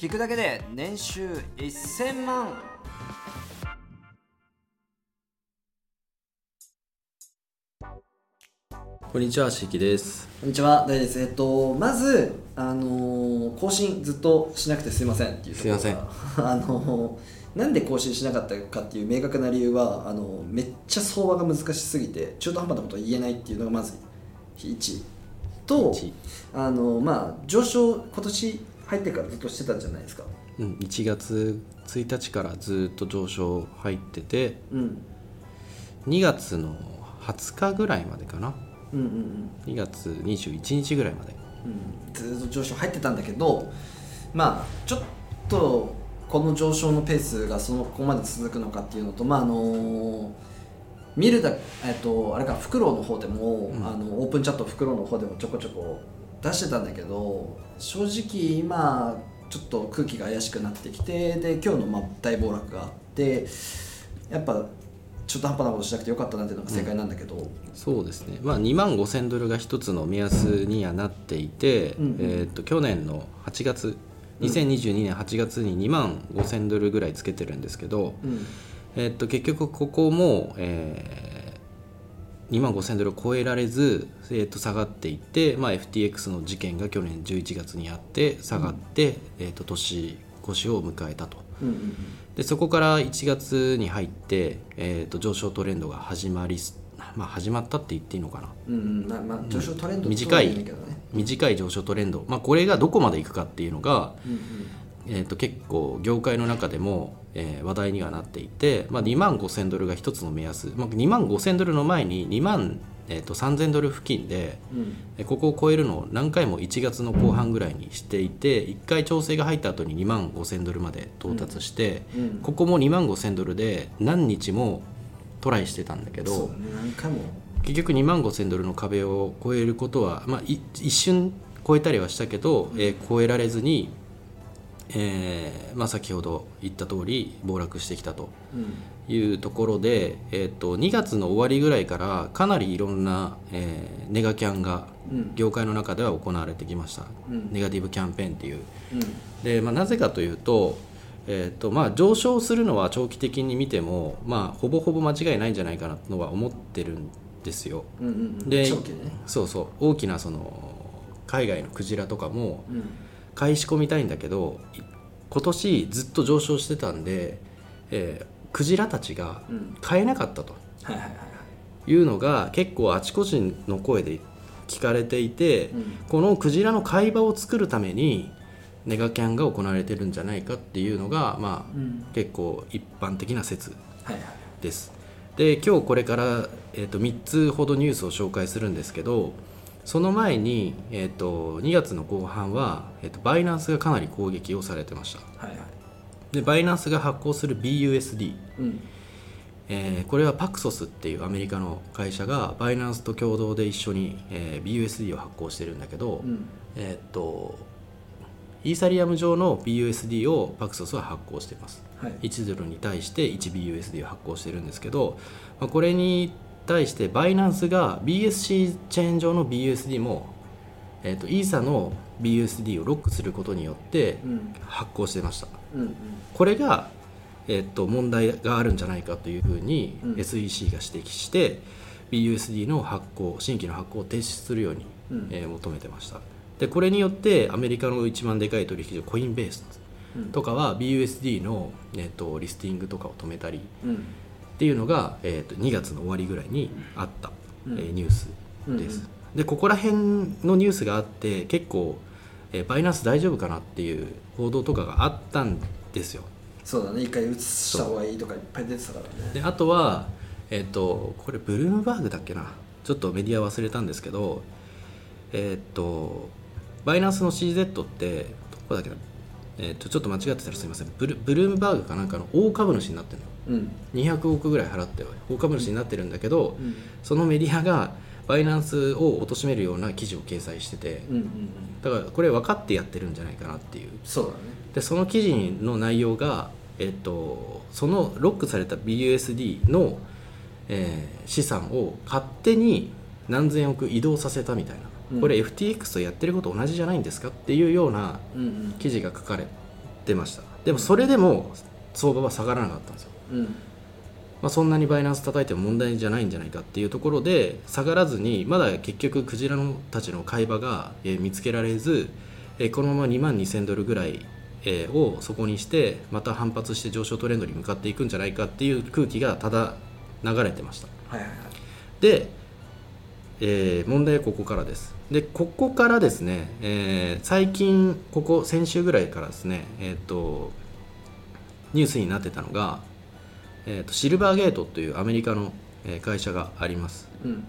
聞くだけで年収1000万。こんにちは、しきです。こんにちは、大です。えっと、まず、あのー更新ずっとしなくてすいませんっていうところが。すい あのーなんで更新しなかったかっていう明確な理由は、あのめっちゃ相場が難しすぎて、中途半端なことを言えないっていうのがまず1と一、あのまあ、上昇、今年入ってからずっとしてたんじゃないですか？うん、1月1日からずっと上昇入ってて、うん。2月の20日ぐらいまでかな。うんうんうん。2月21日ぐらいまで。うん、ずっと上昇入ってたんだけどまあちょっとこの上昇のペースがそのここまで続くのかっていうのとまああの見るだえっとあれかフクロウの方でも、うんあのオープンチャットフクロウの方でもちょこちょこ出してたんだけど正直今ちょっと空気が怪しくなってきてで今日のまあ大暴落があってやっぱ中途半端なことしなくてよかったなっていうのが正解なんだけど、そうですね、まあ、2万5000ドルが一つの目安にはなっていて、うんうん。えー、と去年の8月2022年8月に2万5000ドルぐらいつけてるんですけど、うん。えー、と結局ここも、えー、2万5000ドルを超えられず、えー、と下がっていって、まあ、FTX の事件が去年11月にあって下がって、えー、と年越しを迎えたと。うんうんでそこから1月に入って、えー、と上昇トレンドが始まりす、まあ、始まったって言っていいのかな。うんうん。まあまあ上昇トレンド短い。短い上昇トレンド、まあ、これがどこまでいくかっていうのが、うんうんえー、と結構業界の中でも、えー話題にはなっていて、まあ、2万5000ドルが一つの目安、まあ、2万5000ドルの前に2万、えー、と3000ドル付近で、うん。えーここを超えるのを何回も1月の後半ぐらいにしていて1回調整が入った後に2万5000ドルまで到達して、うん。ここも2万5000ドルで何日もトライしてたんだけどね。結局2万5000ドルの壁を超えることは、まあ、い一瞬超えたりはしたけど、えー超えられずに、えーまあ、先ほど言った通り暴落してきたとうん。いうところで、えー、と2月の終わりぐらいからかなりいろんな、えーネガキャンがうん。業界の中では行われてきました、うん。ネガティブキャンペーンっていう。うん。で、まあ、なぜかというと,、えーとまあ、上昇するのは長期的に見ても、まあ、ほぼほぼ間違いないんじゃないかなとは思ってるんですよ。うんうん。で長期でね。そうそう。大きなその海外のクジラとかもうん買い仕込みたいんだけどい今年ずっと上昇してたんで、えークジラたちがうん。買えなかったと。はいはいはいはい。いうのが結構あちこちの声で聞かれていて、うん。このクジラの買い場を作るためにネガキャンが行われてるんじゃないかっていうのが、まあうん。結構一般的な説はいはいです。で今日これから、えー、と3つほどニュースを紹介するんですけどその前に、えー、と2月の後半は、えー、とバイナンスがかなり攻撃をされてました。はいはい。でバイナンスが発行する BUSD、うん。えーこれはパクソスっていうアメリカの会社がバイナンスと共同で一緒に、えー BUSD を発行してるんだけど、うん。えーっとイーサリアム上の BUSD をパクソスは発行しています。はい。1ドルに対して 1BUSD を発行してるんですけど、まあ、これに対してバイナンスが BSC チェーン上の BUSD も、えー、とイーサの BUSD をロックすることによってうん。発行してました。うんうん。これが、えー、と問題があるんじゃないかというふうにうん。SEC が指摘して、BUSD の発行新規の発行を停止するように、うん。えー求めてました。でこれによってアメリカの一番でかい取引所コインベースうん。とかは BUSD の、えー、とリスティングとかを止めたりっうんていうのが、えー、と2月の終わりぐらいにあった、うん。えーニュースです、うん。でここら辺のニュースがあって結構、えーバイナンス大丈夫かなっていう報道とかがあったんですよ。そうだね。一回移した方がいいとかいっぱい出てたからね。であとは、えっとこれブルームバーグだっけな。ちょっとメディア忘れたんですけどえっとバイナンスの CZ ってどこだっけな、えっとちょっと間違ってたらすみません。ブルブルームバーグかなんかの大株主になってるの。うん200億ぐらい払って大株主になってるんだけど、うん。そのメディアがバイナンスを貶めるような記事を掲載しててうんうんうん。だからこれ分かってやってるんじゃないかなっていう。そうだね。でその記事の内容が、えっと、そのロックされた BUSD の、えー資産を勝手に何千億移動させたみたいな、うん。これ FTX とやってること同じじゃないんですかっていうような記事が書かれってました。でもそれでも相場は下がらなかったんですよ、うん。まあ、そんなにバイナンス叩いても問題じゃないんじゃないかっていうところで下がらずにまだ結局クジラのたちの買い場が、えー見つけられず、えーこのまま2万2000ドルぐらい、えーをそこにしてまた反発して上昇トレンドに向かっていくんじゃないかっていう空気がただ流れてました。はいはいはい。で、えー問題はここからです。でここからですね、えー最近ここ先週ぐらいからですねえっ、とニュースになってたのが、えー、とシルバーゲートというアメリカのえー会社があります。うん。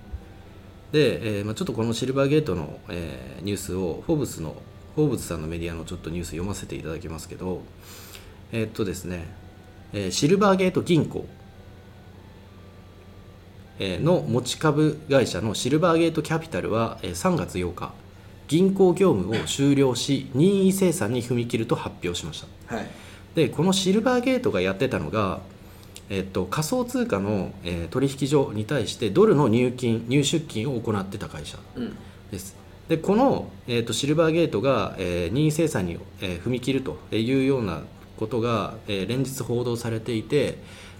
で、えーまあ、ちょっとこのシルバーゲートの、えーニュースをフォーブスのフォーブスさんのメディアのちょっとニュース読ませていただきますけどえーっとですね、えーシルバーゲート銀行えーの持ち株会社のシルバーゲートキャピタルはえー3月8日銀行業務を終了し任意生産に踏み切ると発表しました。はい。でこのシルバーゲートがやってたのが、えっと、仮想通貨の、えー取引所に対してドルの入金入出金を行ってた会社うん。です。でこの、えー、とシルバーゲートが、えー任意生産に、えー踏み切るというようなことが、えー連日報道されていて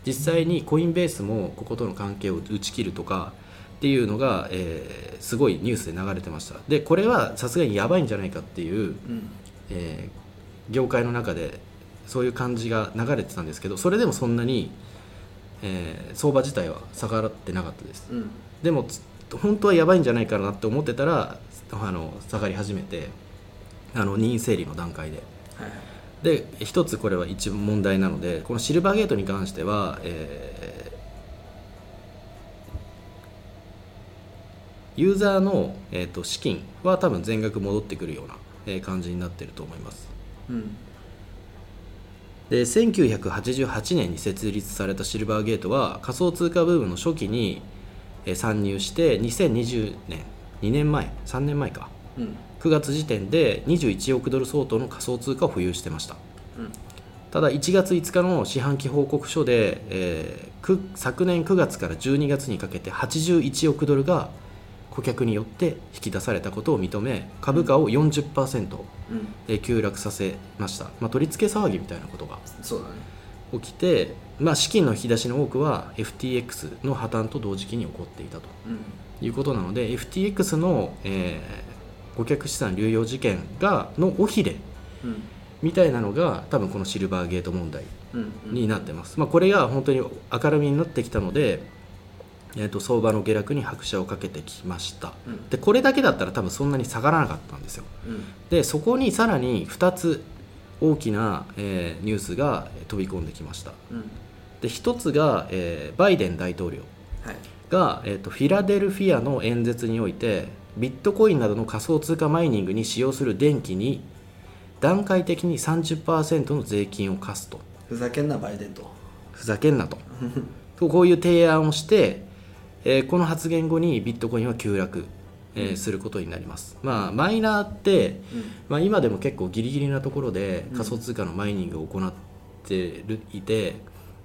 実際にコインベースもこことの関係を打ち切るとかっていうのが、えーすごいニュースで流れてました。でこれはさすがにやばいんじゃないかっていう、うん。えー業界の中でそういう感じが流れてたんですけどそれでもそんなに、えー相場自体は下がってなかったです。うん。でもつ本当はやばいんじゃないかなって思ってたらあの下がり始めてあの任意整理の段階で。はいはい。で一つこれは一番問題なのでこのシルバーゲートに関しては、えーユーザーの、えー、と資金は多分全額戻ってくるような、えー感じになってると思います。うんで1988年に設立されたシルバーゲートは仮想通貨ブームの初期にえー参入して2020年2年前3年前か。うん。9月時点で21億ドル相当の仮想通貨を保有してました。うん。ただ1月5日の四半期報告書で、えーく昨年9月から12月にかけて81億ドルが顧客によって引き出されたことを認め株価を40%うん。えー急落させました、まあ、取り付け騒ぎみたいなことが起きて、まあ、資金の引き出しの多くは FTX の破綻と同時期に起こっていたとうん。いうことなので FTX の、えー顧客資産流用事件がの尾ひれうん。みたいなのが多分このシルバーゲート問題になってます、まあ、これが本当に明るみになってきたので、えー、と相場の下落に拍車をかけてきました。うん。でこれだけだったら多分そんなに下がらなかったんですよ。うん。でそこにさらに2つ大きな、えーニュースが飛び込んできました。うん。で1つが、えーバイデン大統領はい。が、えー、とフィラデルフィアの演説においてビットコインなどの仮想通貨マイニングに使用する電気に段階的に30%の税金を課すと。ふざけんなバイデンと。ふざけんなと。とこういう提案をして、えーこの発言後にビットコインは急落、えーすることになります、まあ、マイナーって、まあ、今でも結構ギリギリなところで仮想通貨のマイニングを行ってるいて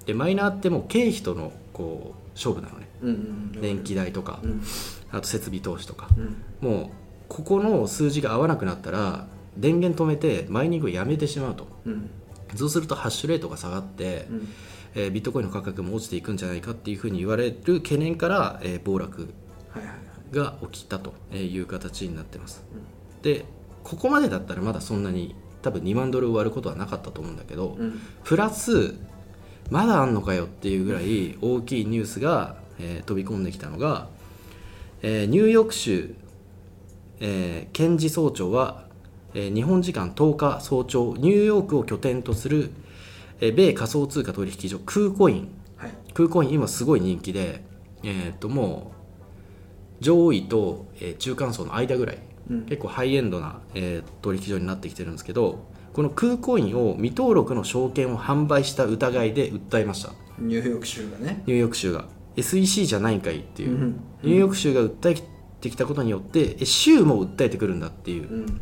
でマイナーってもう経費とのこう勝負なのね。電気代とかうん。あと設備投資とか。うん。もうここの数字が合わなくなったら電源止めてマイニングをやめてしまうと。うん。そうするとハッシュレートが下がって、うんえービットコインの価格も落ちていくんじゃないかっていうふうに言われる懸念から、えー暴落が起きたという形になってます、でここまでだったらまだそんなに多分2万ドル割ることはなかったと思うんだけど、うん。プラスまだあんのかよっていうぐらい大きいニュースが、えー飛び込んできたのが、えーニューヨーク州、えー検事総長は、えー日本時間10日早朝ニューヨークを拠点とする、えー米仮想通貨取引所クーコイン。はい。クーコイン今すごい人気で、えー、ともう上位と、えー中間層の間ぐらい、うん。結構ハイエンドな、えー取引所になってきてるんですけどこのクーコインを未登録の証券を販売した疑いで訴えました。ニューヨーク州がね。ニューヨーク州が。SEC じゃないんかいっていう、うん。ニューヨーク州が訴えてきたことによってえ州も訴えてくるんだっていう。うん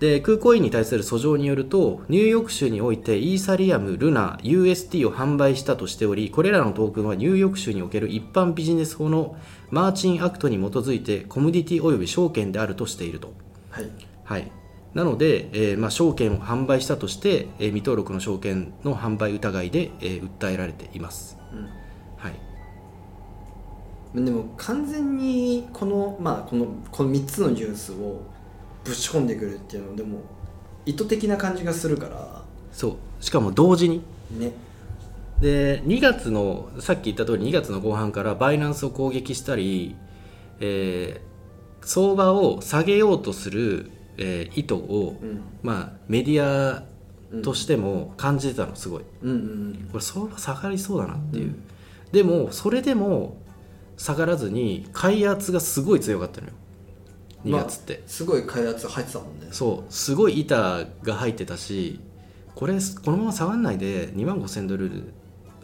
で空港員に対する訴状によるとニューヨーク州においてイーサリアム、ルナ、UST を販売したとしておりこれらのトークンはニューヨーク州における一般ビジネス法の Martin Act に基づいてコモディティ及び証券であるとしていると、はい。はい。なので、えーまあ、証券を販売したとして、えー未登録の証券の販売疑いで、えー訴えられています、はい、でも完全にこの,、まあ、このこの3つのニュースをぶち込んでくるっていうのでも意図的な感じがするから。そう。しかも同時に。ね。で2月のさっき言った通り2月の後半からバイナンスを攻撃したり、えー相場を下げようとする、えー意図を、うん。まあ、メディアとしても感じてたのすごい。うんうんこれ相場下がりそうだなっていう、でもそれでも下がらずに買圧がすごい強かったのよ2月って、すごい開発入ってたもんね。そう。すごい板が入ってたしこれこのまま下がらないで2万5000ドル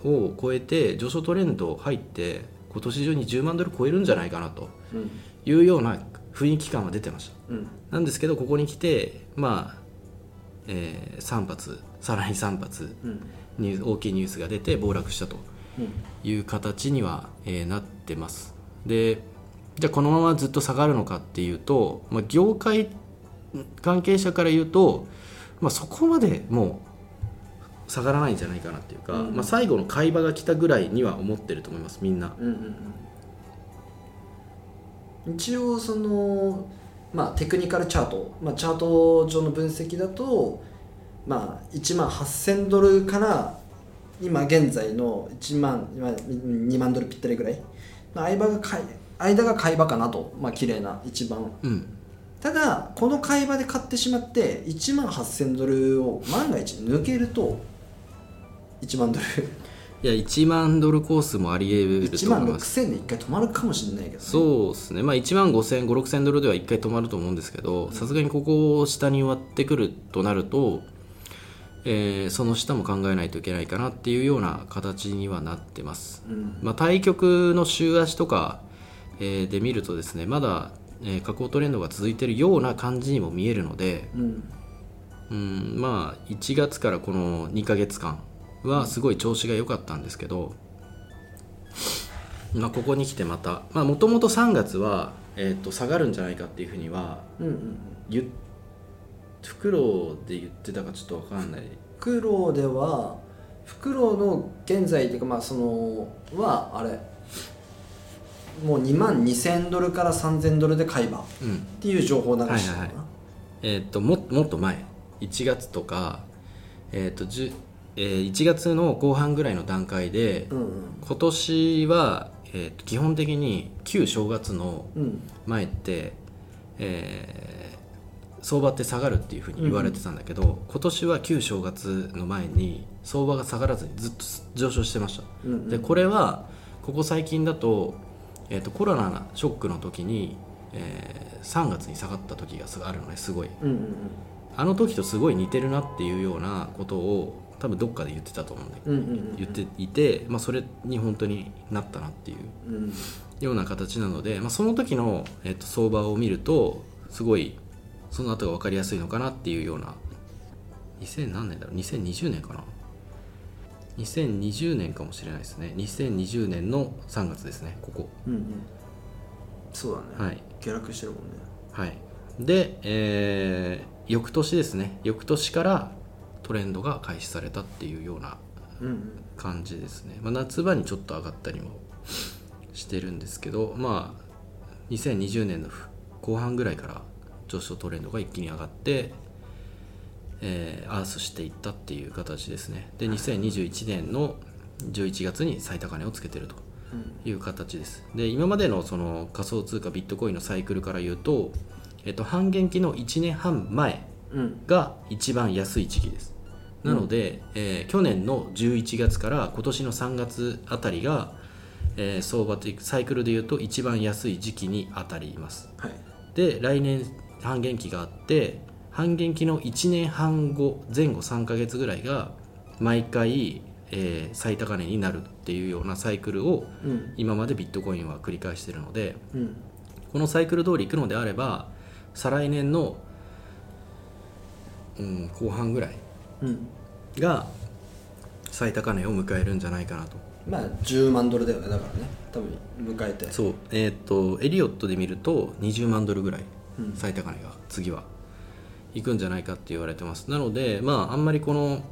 を超えて上昇トレンド入って今年中に10万ドル超えるんじゃないかなとうん。いうような雰囲気感は出てました。うん。なんですけどここに来てまあ、え3発さらに3発うん。ニュー大きいニュースが出て暴落したとうん。いう形には、えーなってます。でじゃあこのままずっと下がるのかっていうと、まあ、業界関係者から言うと、まあ、そこまでもう下がらないんじゃないかなっていうか、うん。まあ、最後の買い場が来たぐらいには思ってると思いますみんな。うんうんうん。一応そのまあテクニカルチャート、まあ、チャート上の分析だとまあ1万8000ドルから今現在の1万まあ2万ドルぴったりぐらいの間が買い間が買い場かなと。まあ綺麗な一番。うん。ただこの買い場で買ってしまって1万8000ドルを万が一抜けると1万ドル。いや1万ドルコースもあり得る1万と思います。6000で1回止まるかもしれないけど、ね、そうですね、まあ、1万5000、5、6000ドルでは1回止まると思うんですけど、さすがにここを下に割ってくるとなると、えーその下も考えないといけないかなっていうような形にはなってます。うん。まあ、対局の週足とか、えーで見るとですね、まだ、えー下降トレンドが続いているような感じにも見えるので、うん。うん、まあ1月からこの2ヶ月間はすごい調子が良かったんですけど、まあ、ここに来てまたもともと3月は、えー、と下がるんじゃないかっていうふうにはうんうんフクロウで言ってたかちょっと分かんない。フクロウではフクロウの現在っていうかまあそのはあれもう2万2000ドルから3000ドルで買い場っうん。ていう情報を流してたはいはいはい。えー、とももっと前。1月とか、えーとじゅえー1月の後半ぐらいの段階で、うん今年は、えーと基本的に旧正月のうん。うん前って、えー相場って下がるっていうふうに言われてたんだけど、今年は旧正月の前に相場が下がらずにずっと上昇してました、うんうん。でこれはここ最近だと,、えーとコロナのショックの時に、えー3月に下がった時がすごいあるのねすごい。うんうんあの時とすごい似てるなっていうようなことを多分どっかで言ってたと思うんだけどうんうんうん。言っていて、まあ、それに本当になったなっていう。うん。ような形なので、まあ、その時の、えっと、相場を見るとすごいその後が分かりやすいのかなっていうような。2000何年だろう？2020年かな？2020年かもしれないですね。2020年の3月ですねここ。うんうん。そうだね、はい。下落してるもんね。はい。で、えー翌年ですね。翌年からトレンドが開始されたっていうようなうんうん。感じですね、まあ、夏場にちょっと上がったりもしてるんですけどまあ2020年の後半ぐらいから上昇トレンドが一気に上がって、えーアースしていったっていう形ですね。で2021年の11月に最高値をつけてるという形です。で今までのその仮想通貨ビットコインのサイクルから言うと、えっと、半減期の1年半前うん。が一番安い時期です。なので、えー去年の11月から今年の3月あたりが、えー相場というサイクルでいうと一番安い時期に当たります。はい。で来年半減期があって半減期の1年半後前後3ヶ月ぐらいが毎回、えー最高値になるっていうようなサイクルをうん。今までビットコインは繰り返しているのでうん。このサイクル通りいくのであれば再来年の、うん、後半ぐらいうん。が最高値を迎えるんじゃないかなと。まあ10万ドルだよねだからね。多分迎えて。そう。えーっとエリオットで見ると20万ドルぐらいうん。最高値が次はいくんじゃないかって言われてます。なのでまああんまりこの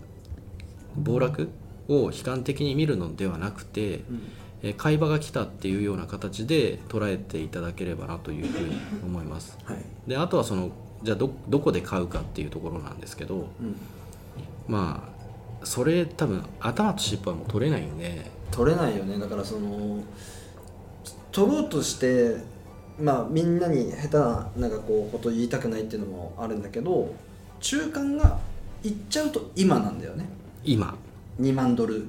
暴落を悲観的に見るのではなくて、えー買い場が来たっていうような形で捉えていただければなというふうに思います。はい。であとはそのじゃあどどこで買うかっていうところなんですけど、うん。まあそれ多分頭と尻尾はもう取れないんで。取れないよね。だからその取ろうとしてまあみんなに下手ななんかこうこと言いたくないっていうのもあるんだけど中間がいっちゃうと今なんだよね。今。2万ドル。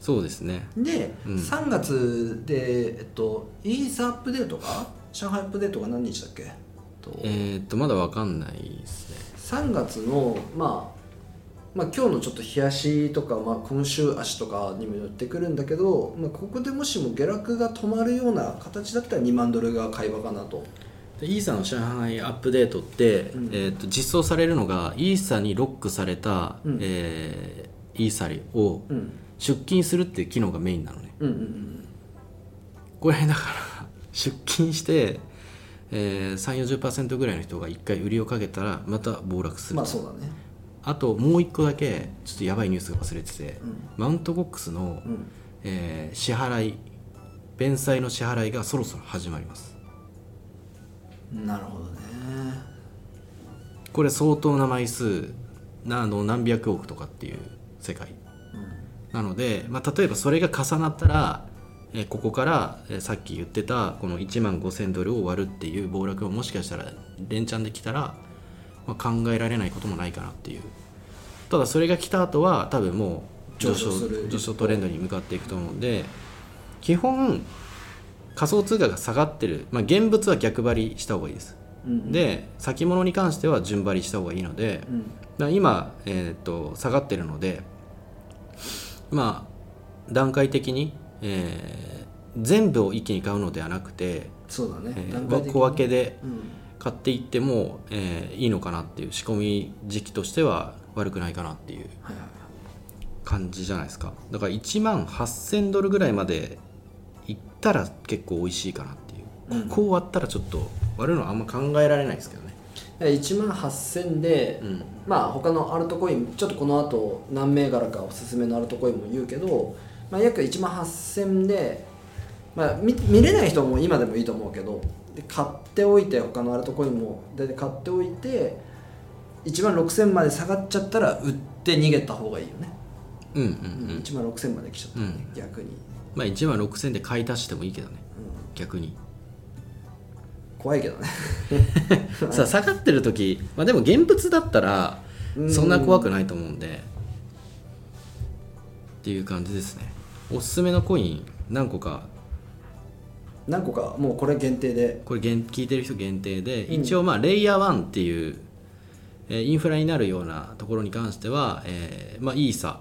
そうですね。で、うん。3月で、えっと、イーサアップデートが上海アップデートが何日だっけ？と。えーっとまだわかんないですね。3月の、まあ、まあ今日のちょっと冷やしとか、まあ、今週足とかにもよってくるんだけど、まあ、ここでもしも下落が止まるような形だったら2万ドルが買い場かなと。でイーサの上海アップデートって、うん。えーっと実装されるのがイーサにロックされた、うん。えーイーサリをうん。出金するっていう機能がメインなのね。うんうんこれだから 出金して、えー、3 4 0ぐらいの人が1回売りをかけたらまた暴落する、まあそうだねあともう1個だけちょっとやばいニュースが忘れてて、うん。マウントボックスの、うん。えー支払い弁済の支払いがそろそろ始まります。なるほどね。これ相当な枚数なあの何百億とかっていう世界。なので、まあ、例えばそれが重なったら、えーここから、えーさっき言ってたこの1万5000ドルを割るっていう暴落をもしかしたら連チャンできたら、まあ、考えられないこともないかなっていう。ただそれが来た後は多分もう上昇上昇トレンドに向かっていくと思うんで基本仮想通貨が下がってる、まあ、現物は逆張りした方がいいです。うんで先物に関しては順張りした方がいいので、うん。今、えー、と下がってるのでまあ段階的に、えー全部を一気に買うのではなくて、そうだね、えー段階的に小分けでうん買っていっても、えーいいのかなっていう仕込み時期としては悪くないかなっていう感じじゃないですか。だから1万8000ドルぐらいまでいったら結構美味しいかなっていう、うん。ここを割ったらちょっと割るのはあんま考えられないですけどね。1万8000で、うん。まあ他のアルトコインちょっとこの後何銘柄かおすすめのアルトコインも言うけど、まあ、約1万8000で、まあ、見見れない人も今でもいいと思うけどで買っておいて他のアルトコインも大体買っておいて1万6000まで下がっちゃったら売って逃げた方がいいよね、うんうんううんん1万6000まで来ちゃったらね、うん。逆に、まあ1万6000で買い足してもいいけどね。うん、逆に。怖いけどね。さあ下がってる時、まあ、でも現物だったらうん。そんな怖くないと思うんで。っていう感じですね。おすすめのコイン何個か何個かもうこれ限定で。これ限聞いてる人限定で、うん。一応まあレイヤー1っていう、えーインフラになるようなところに関しては、えーまあ、イーサ、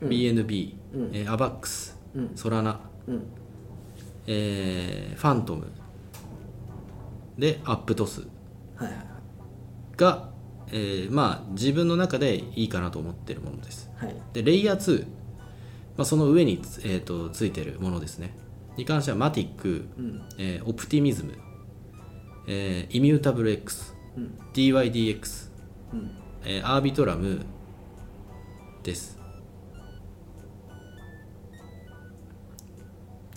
うん。BNB、うん。えーアバックス、うん。ソラナ、うん。えーファントムでアップトスが、えーまあ自分の中でいいかなと思ってるものです。はい。でレイヤー2、まあ、その上につ,、えー、とついてるものですねに関してはマティック、うん。えーオプティミズム、えーイミュータブル X、うん DYDX、うん。えーアービトラムです。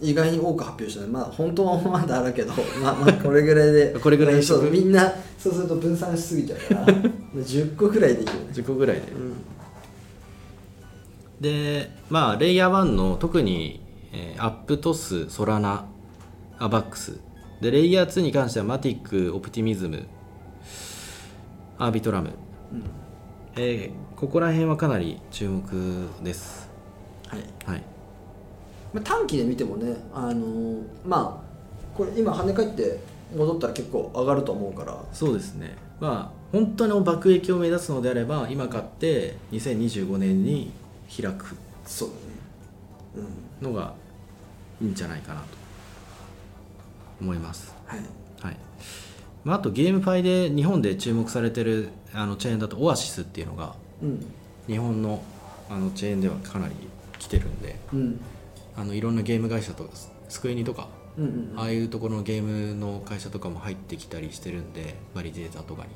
意外に多く発表したね。まあ本当はまだあるけど まあまあこれぐらいで。これぐらいにそうみんなそうすると分散しすぎちゃうから。まあ10個ぐらいでいいよね。10個ぐらいで。うん。でまあレイヤー1の特に、えーアップトスソラナアバックスでレイヤー2に関してはマティックオプティミズムアービトラム、うん。えーここら辺はかなり注目です。はい。はい。まあ、短期で見てもねあのーまあこれ今跳ね返って戻ったら結構上がると思うから。そうですね。まあ本当の爆撃を目指すのであれば今買って2025年に開く。そうだね。うん。のがいいんじゃないかなと思います。はい。はい、まあ、あとゲームファイで日本で注目されてるあのチェーンだとオアシスっていうのがうん。日本のあのチェーンではかなり来てるんでうん。あのいろんなゲーム会社とかスクエニとかうんうん。ああいうところのゲームの会社とかも入ってきたりしてるんでバリデータとかに。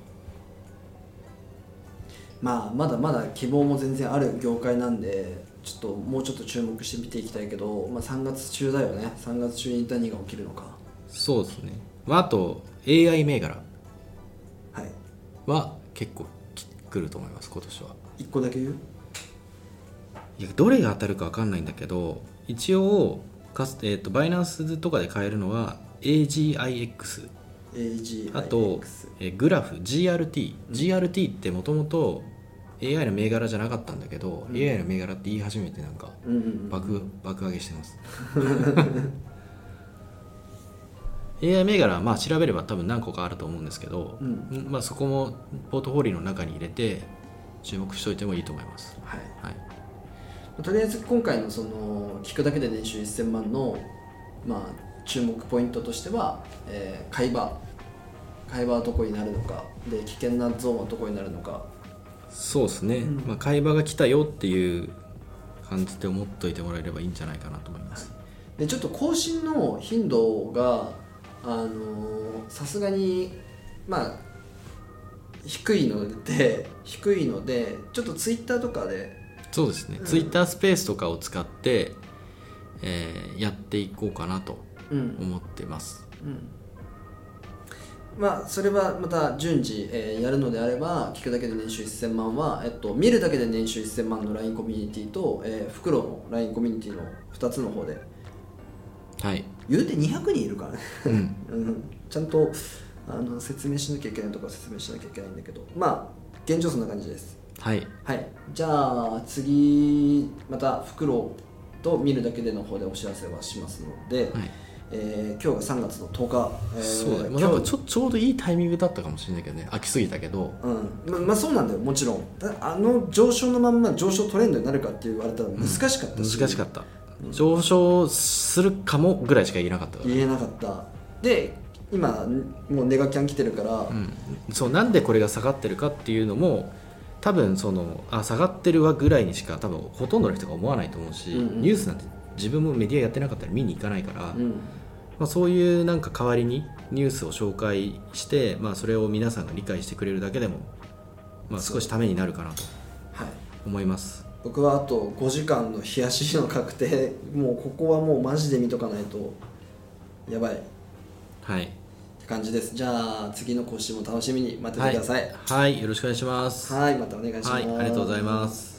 まあまだまだ希望も全然ある業界なんでちょっともうちょっと注目して見ていきたいけど、まあ、3月中だよね。3月中に何が起きるのか。そうですね、まあ、あと AI 銘柄。はい。は結構き来ると思います今年は。1個だけ言う？いやどれが当たるか分かんないんだけど一応かつ、えー、とバイナンスとかで買えるのは AGIX AGIX あと、えーグラフ GRT、GRT ってもともと AI の銘柄じゃなかったんだけど、AI の銘柄って言い始めてなんかうんうんうん。爆爆上げしてます。AI 銘柄はまあ調べれば多分何個かあると思うんですけど、うん。まあ、そこもポートフォリオの中に入れて注目しておいてもいいと思います、はい。はい、とりあえず今回のその聞くだけで年収1000万の、まあ、注目ポイントとしては、えー、買い場。買い場はどこになるのか。で危険なゾーンはどこになるのかそうですね、うん。まあ、買い場が来たよっていう感じで思っといてもらえればいいんじゃないかなと思います。でちょっと更新の頻度があのーさすがにまあ低いので 低いのでちょっとツイッターとかでそうですね、ツイッタースペースとかを使って、えーやっていこうかなとうん。思ってますまあそれはまた順次、えーやるのであれば聞くだけで年収1000万は、えっと、見るだけで年収1000万の LINE コミュニティと、えー、フクロウの LINE コミュニティの2つの方で。はい、言うて200人いるからね、うん、うん、ちゃんとあの説明しなきゃいけないとか説明しなきゃいけないんだけど。まあ現状そんな感じです。はい。はい。じゃあ次またフクロウと見るだけでの方でお知らせはしますので、はいえー今日が3月の10日、えーそうだね、まあ、なんかちょちょうどいいタイミングだったかもしれないけどね。飽きすぎたけど。うん。ままあそうなんだよもちろん。だあの上昇のまんま上昇トレンドになるかって言われたら難しかった難し、しかった、上昇するかもぐらいしか言えなかった言えなかった。で今もうネガキャン来てるから、うん、そうなんでこれが下がってるかっていうのも多分そのあ下がってるわぐらいにしか多分ほとんどの人が思わないと思うし、うんうん。ニュースなんて自分もメディアやってなかったら見に行かないから、うん。まあ、そういうなんか代わりにニュースを紹介して、まあ、それを皆さんが理解してくれるだけでも、まあ、少しためになるかなとはい。思います。僕はあと5時間の冷やしの確定もうここはもうマジで見とかないとやばい。っはい。て感じです。じゃあ次の更新も楽しみに待っててください。はい、はい、よろしくお願いします。はい。またお願いします。はい。ありがとうございます